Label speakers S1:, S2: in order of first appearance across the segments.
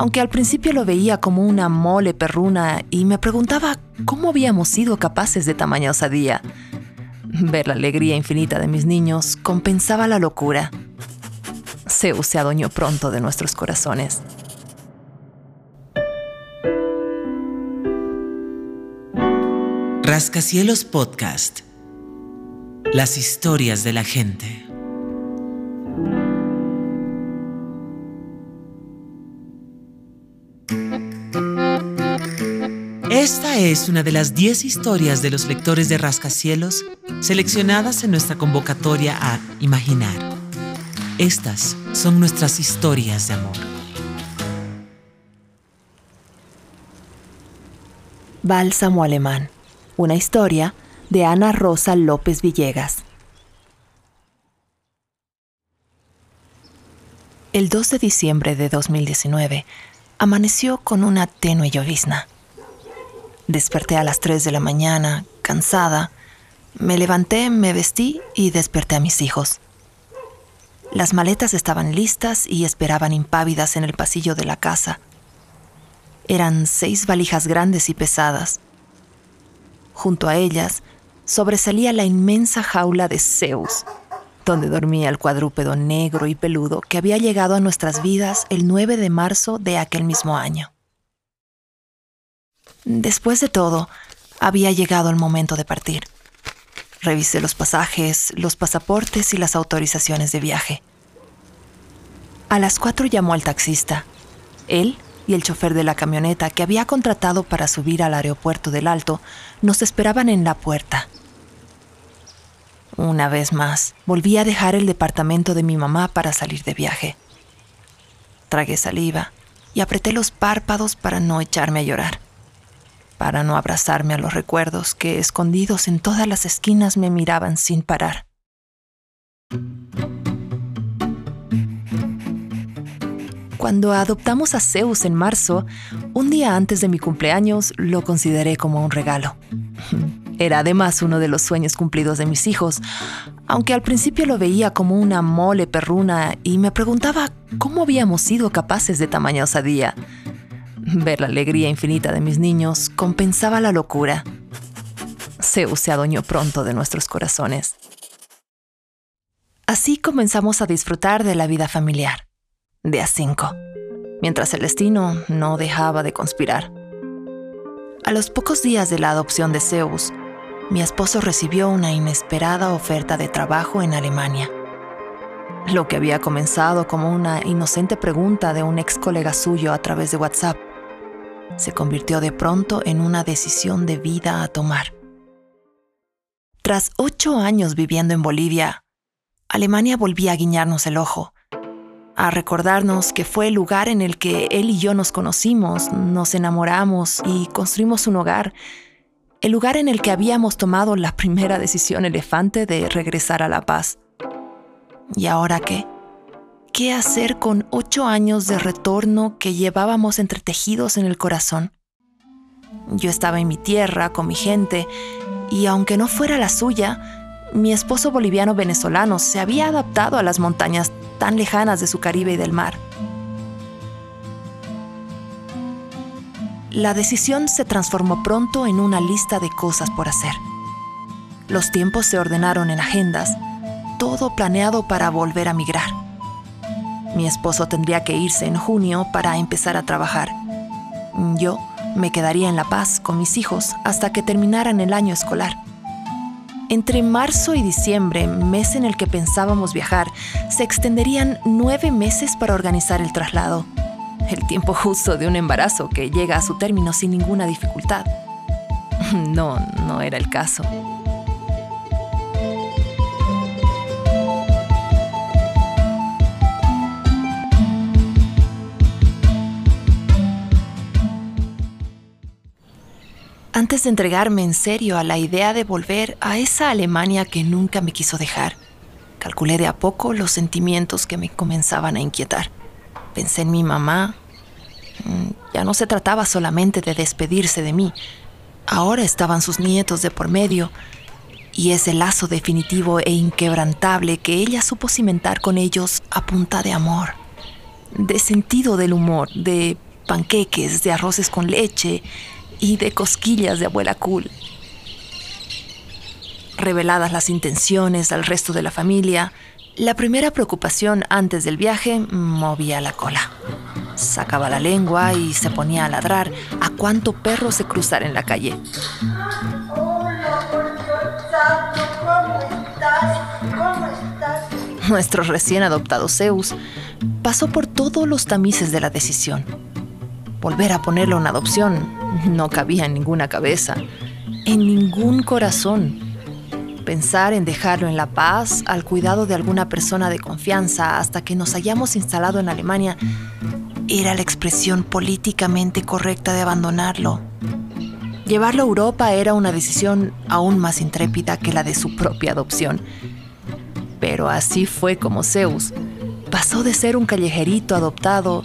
S1: aunque al principio lo veía como una mole perruna y me preguntaba cómo habíamos sido capaces de tamaña osadía. Ver la alegría infinita de mis niños compensaba la locura. Zeus se adueñó pronto de nuestros corazones.
S2: Rascacielos Podcast. Las historias de la gente. Es una de las 10 historias de los lectores de Rascacielos seleccionadas en nuestra convocatoria a Imaginar. Estas son nuestras historias de amor.
S1: Bálsamo Alemán. Una historia de Ana Rosa López Villegas. El 2 de diciembre de 2019 amaneció con una tenue llovizna. Desperté a las 3 de la mañana, cansada. Me levanté, me vestí y desperté a mis hijos. Las maletas estaban listas y esperaban impávidas en el pasillo de la casa. Eran seis valijas grandes y pesadas. Junto a ellas sobresalía la inmensa jaula de Zeus, donde dormía el cuadrúpedo negro y peludo que había llegado a nuestras vidas el 9 de marzo de aquel mismo año. Después de todo, había llegado el momento de partir. Revisé los pasajes, los pasaportes y las autorizaciones de viaje. A las cuatro llamó al taxista. Él y el chofer de la camioneta que había contratado para subir al aeropuerto del Alto nos esperaban en la puerta. Una vez más, volví a dejar el departamento de mi mamá para salir de viaje. Tragué saliva y apreté los párpados para no echarme a llorar para no abrazarme a los recuerdos que, escondidos en todas las esquinas, me miraban sin parar. Cuando adoptamos a Zeus en marzo, un día antes de mi cumpleaños, lo consideré como un regalo. Era además uno de los sueños cumplidos de mis hijos, aunque al principio lo veía como una mole perruna y me preguntaba cómo habíamos sido capaces de tamaña osadía. Ver la alegría infinita de mis niños compensaba la locura. Zeus se adueñó pronto de nuestros corazones. Así comenzamos a disfrutar de la vida familiar, de a cinco, mientras el destino no dejaba de conspirar. A los pocos días de la adopción de Zeus, mi esposo recibió una inesperada oferta de trabajo en Alemania. Lo que había comenzado como una inocente pregunta de un ex colega suyo a través de WhatsApp se convirtió de pronto en una decisión de vida a tomar. Tras ocho años viviendo en Bolivia, Alemania volvía a guiñarnos el ojo, a recordarnos que fue el lugar en el que él y yo nos conocimos, nos enamoramos y construimos un hogar, el lugar en el que habíamos tomado la primera decisión elefante de regresar a La Paz. ¿Y ahora qué? Qué hacer con ocho años de retorno que llevábamos entretejidos en el corazón. Yo estaba en mi tierra, con mi gente, y aunque no fuera la suya, mi esposo boliviano venezolano se había adaptado a las montañas tan lejanas de su Caribe y del mar. La decisión se transformó pronto en una lista de cosas por hacer. Los tiempos se ordenaron en agendas, todo planeado para volver a migrar. Mi esposo tendría que irse en junio para empezar a trabajar. Yo me quedaría en La Paz con mis hijos hasta que terminaran el año escolar. Entre marzo y diciembre, mes en el que pensábamos viajar, se extenderían nueve meses para organizar el traslado. El tiempo justo de un embarazo que llega a su término sin ninguna dificultad. No, no era el caso. Antes de entregarme en serio a la idea de volver a esa Alemania que nunca me quiso dejar. Calculé de a poco los sentimientos que me comenzaban a inquietar. Pensé en mi mamá. Mm, ya no se trataba solamente de despedirse de mí. Ahora estaban sus nietos de por medio y ese lazo definitivo e inquebrantable que ella supo cimentar con ellos a punta de amor, de sentido del humor, de panqueques, de arroces con leche y de cosquillas de abuela cool. Reveladas las intenciones al resto de la familia, la primera preocupación antes del viaje movía la cola. Sacaba la lengua y se ponía a ladrar a cuánto perro se cruzara en la calle. Nuestro recién adoptado Zeus pasó por todos los tamices de la decisión. Volver a ponerlo en adopción no cabía en ninguna cabeza, en ningún corazón pensar en dejarlo en La Paz al cuidado de alguna persona de confianza hasta que nos hayamos instalado en Alemania era la expresión políticamente correcta de abandonarlo. Llevarlo a Europa era una decisión aún más intrépida que la de su propia adopción. Pero así fue como Zeus pasó de ser un callejerito adoptado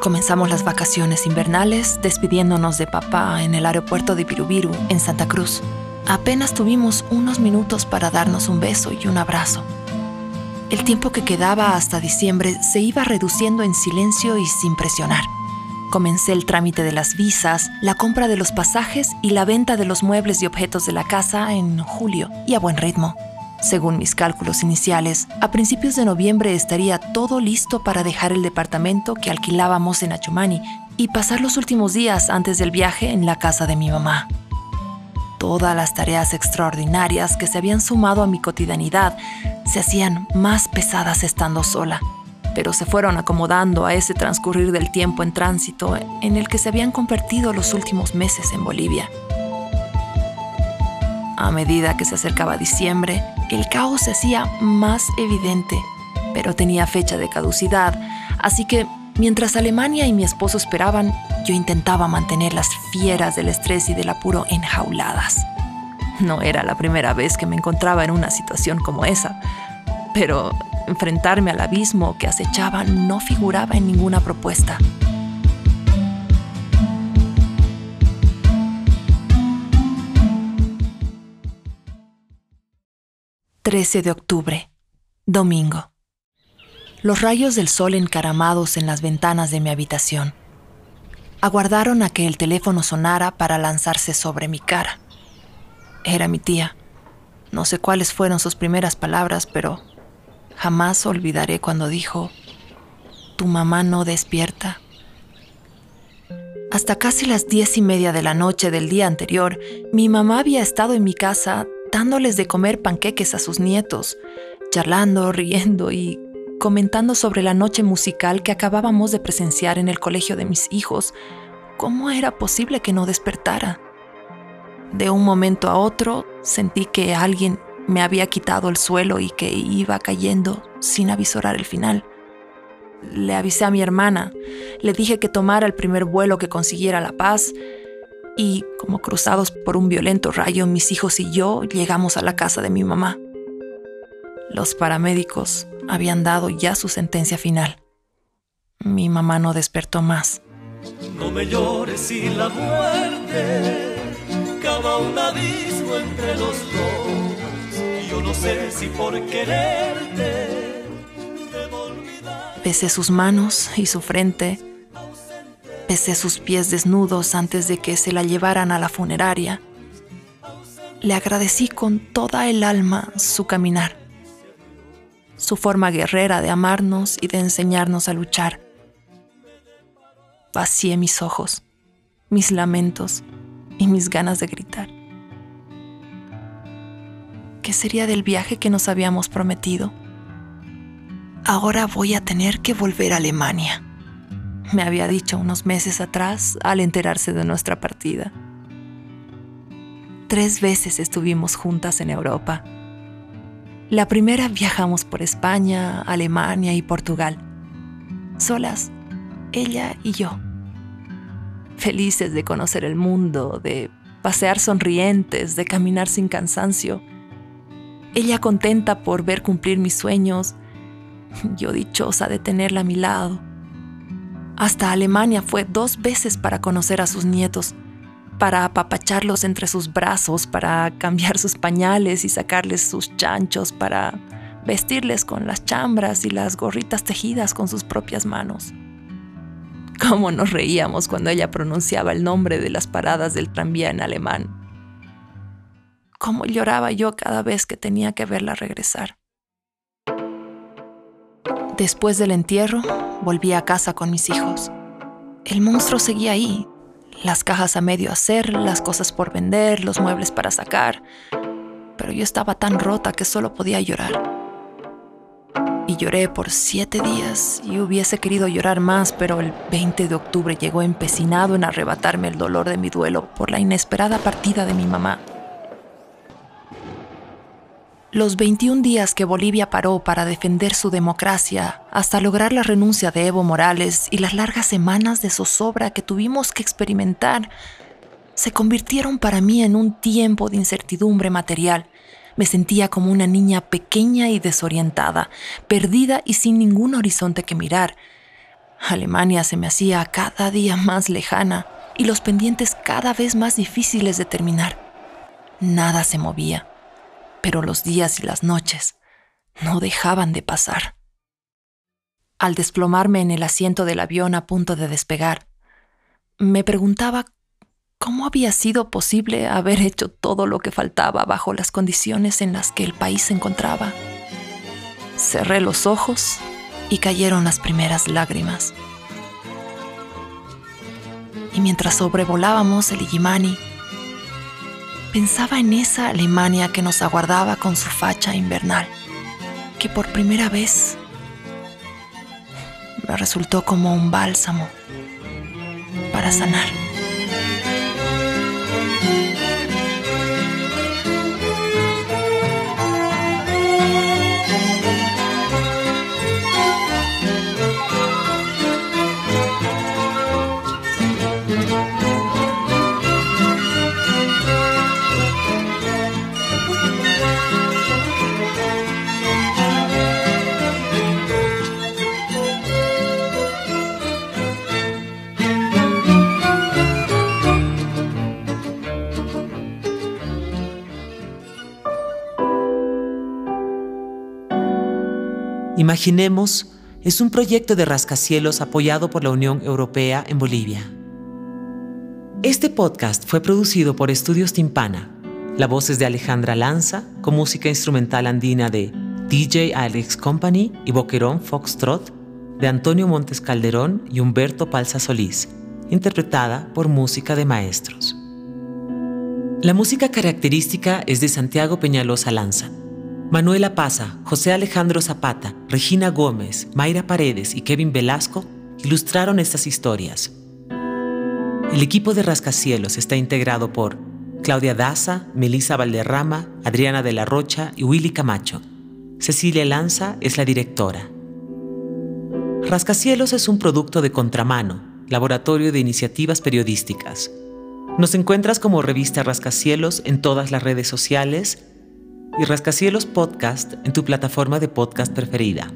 S1: Comenzamos las vacaciones invernales despidiéndonos de papá en el aeropuerto de Pirubiru, en Santa Cruz. Apenas tuvimos unos minutos para darnos un beso y un abrazo. El tiempo que quedaba hasta diciembre se iba reduciendo en silencio y sin presionar. Comencé el trámite de las visas, la compra de los pasajes y la venta de los muebles y objetos de la casa en julio y a buen ritmo. Según mis cálculos iniciales, a principios de noviembre estaría todo listo para dejar el departamento que alquilábamos en Achumani y pasar los últimos días antes del viaje en la casa de mi mamá. Todas las tareas extraordinarias que se habían sumado a mi cotidianidad se hacían más pesadas estando sola, pero se fueron acomodando a ese transcurrir del tiempo en tránsito en el que se habían convertido los últimos meses en Bolivia. A medida que se acercaba diciembre, el caos se hacía más evidente, pero tenía fecha de caducidad, así que mientras Alemania y mi esposo esperaban, yo intentaba mantener las fieras del estrés y del apuro enjauladas. No era la primera vez que me encontraba en una situación como esa, pero enfrentarme al abismo que acechaba no figuraba en ninguna propuesta. 13 de octubre, domingo. Los rayos del sol encaramados en las ventanas de mi habitación aguardaron a que el teléfono sonara para lanzarse sobre mi cara. Era mi tía. No sé cuáles fueron sus primeras palabras, pero jamás olvidaré cuando dijo, Tu mamá no despierta. Hasta casi las diez y media de la noche del día anterior, mi mamá había estado en mi casa dándoles de comer panqueques a sus nietos, charlando, riendo y comentando sobre la noche musical que acabábamos de presenciar en el colegio de mis hijos. ¿Cómo era posible que no despertara? De un momento a otro sentí que alguien me había quitado el suelo y que iba cayendo sin avisorar el final. Le avisé a mi hermana, le dije que tomara el primer vuelo que consiguiera La Paz y, como cruzados por un violento rayo, mis hijos y yo llegamos a la casa de mi mamá. Los paramédicos habían dado ya su sentencia final. Mi mamá no despertó más.
S3: No me llores y la muerte cava un abismo entre los dos. Yo no sé si por quererte debo olvidar.
S1: Besé sus manos y su frente Besé sus pies desnudos antes de que se la llevaran a la funeraria. Le agradecí con toda el alma su caminar, su forma guerrera de amarnos y de enseñarnos a luchar. Vacié mis ojos, mis lamentos y mis ganas de gritar. ¿Qué sería del viaje que nos habíamos prometido? Ahora voy a tener que volver a Alemania me había dicho unos meses atrás al enterarse de nuestra partida. Tres veces estuvimos juntas en Europa. La primera viajamos por España, Alemania y Portugal. Solas, ella y yo. Felices de conocer el mundo, de pasear sonrientes, de caminar sin cansancio. Ella contenta por ver cumplir mis sueños, yo dichosa de tenerla a mi lado. Hasta Alemania fue dos veces para conocer a sus nietos, para apapacharlos entre sus brazos, para cambiar sus pañales y sacarles sus chanchos, para vestirles con las chambras y las gorritas tejidas con sus propias manos. Cómo nos reíamos cuando ella pronunciaba el nombre de las paradas del tranvía en alemán. Cómo lloraba yo cada vez que tenía que verla regresar. Después del entierro, volví a casa con mis hijos. El monstruo seguía ahí, las cajas a medio hacer, las cosas por vender, los muebles para sacar, pero yo estaba tan rota que solo podía llorar. Y lloré por siete días y hubiese querido llorar más, pero el 20 de octubre llegó empecinado en arrebatarme el dolor de mi duelo por la inesperada partida de mi mamá. Los 21 días que Bolivia paró para defender su democracia, hasta lograr la renuncia de Evo Morales y las largas semanas de zozobra que tuvimos que experimentar, se convirtieron para mí en un tiempo de incertidumbre material. Me sentía como una niña pequeña y desorientada, perdida y sin ningún horizonte que mirar. Alemania se me hacía cada día más lejana y los pendientes cada vez más difíciles de terminar. Nada se movía pero los días y las noches no dejaban de pasar. Al desplomarme en el asiento del avión a punto de despegar, me preguntaba cómo había sido posible haber hecho todo lo que faltaba bajo las condiciones en las que el país se encontraba. Cerré los ojos y cayeron las primeras lágrimas. Y mientras sobrevolábamos el Illimani, Pensaba en esa Alemania que nos aguardaba con su facha invernal, que por primera vez me resultó como un bálsamo para sanar.
S2: Imaginemos es un proyecto de rascacielos apoyado por la Unión Europea en Bolivia. Este podcast fue producido por Estudios Timpana. La voz es de Alejandra Lanza, con música instrumental andina de DJ Alex Company y Boquerón Foxtrot, de Antonio Montes Calderón y Humberto Palza Solís, interpretada por música de maestros. La música característica es de Santiago Peñalosa Lanza Manuela Paza, José Alejandro Zapata, Regina Gómez, Mayra Paredes y Kevin Velasco ilustraron estas historias. El equipo de Rascacielos está integrado por Claudia Daza, Melissa Valderrama, Adriana de la Rocha y Willy Camacho. Cecilia Lanza es la directora. Rascacielos es un producto de Contramano, laboratorio de iniciativas periodísticas. Nos encuentras como revista Rascacielos en todas las redes sociales y Rascacielos Podcast en tu plataforma de podcast preferida.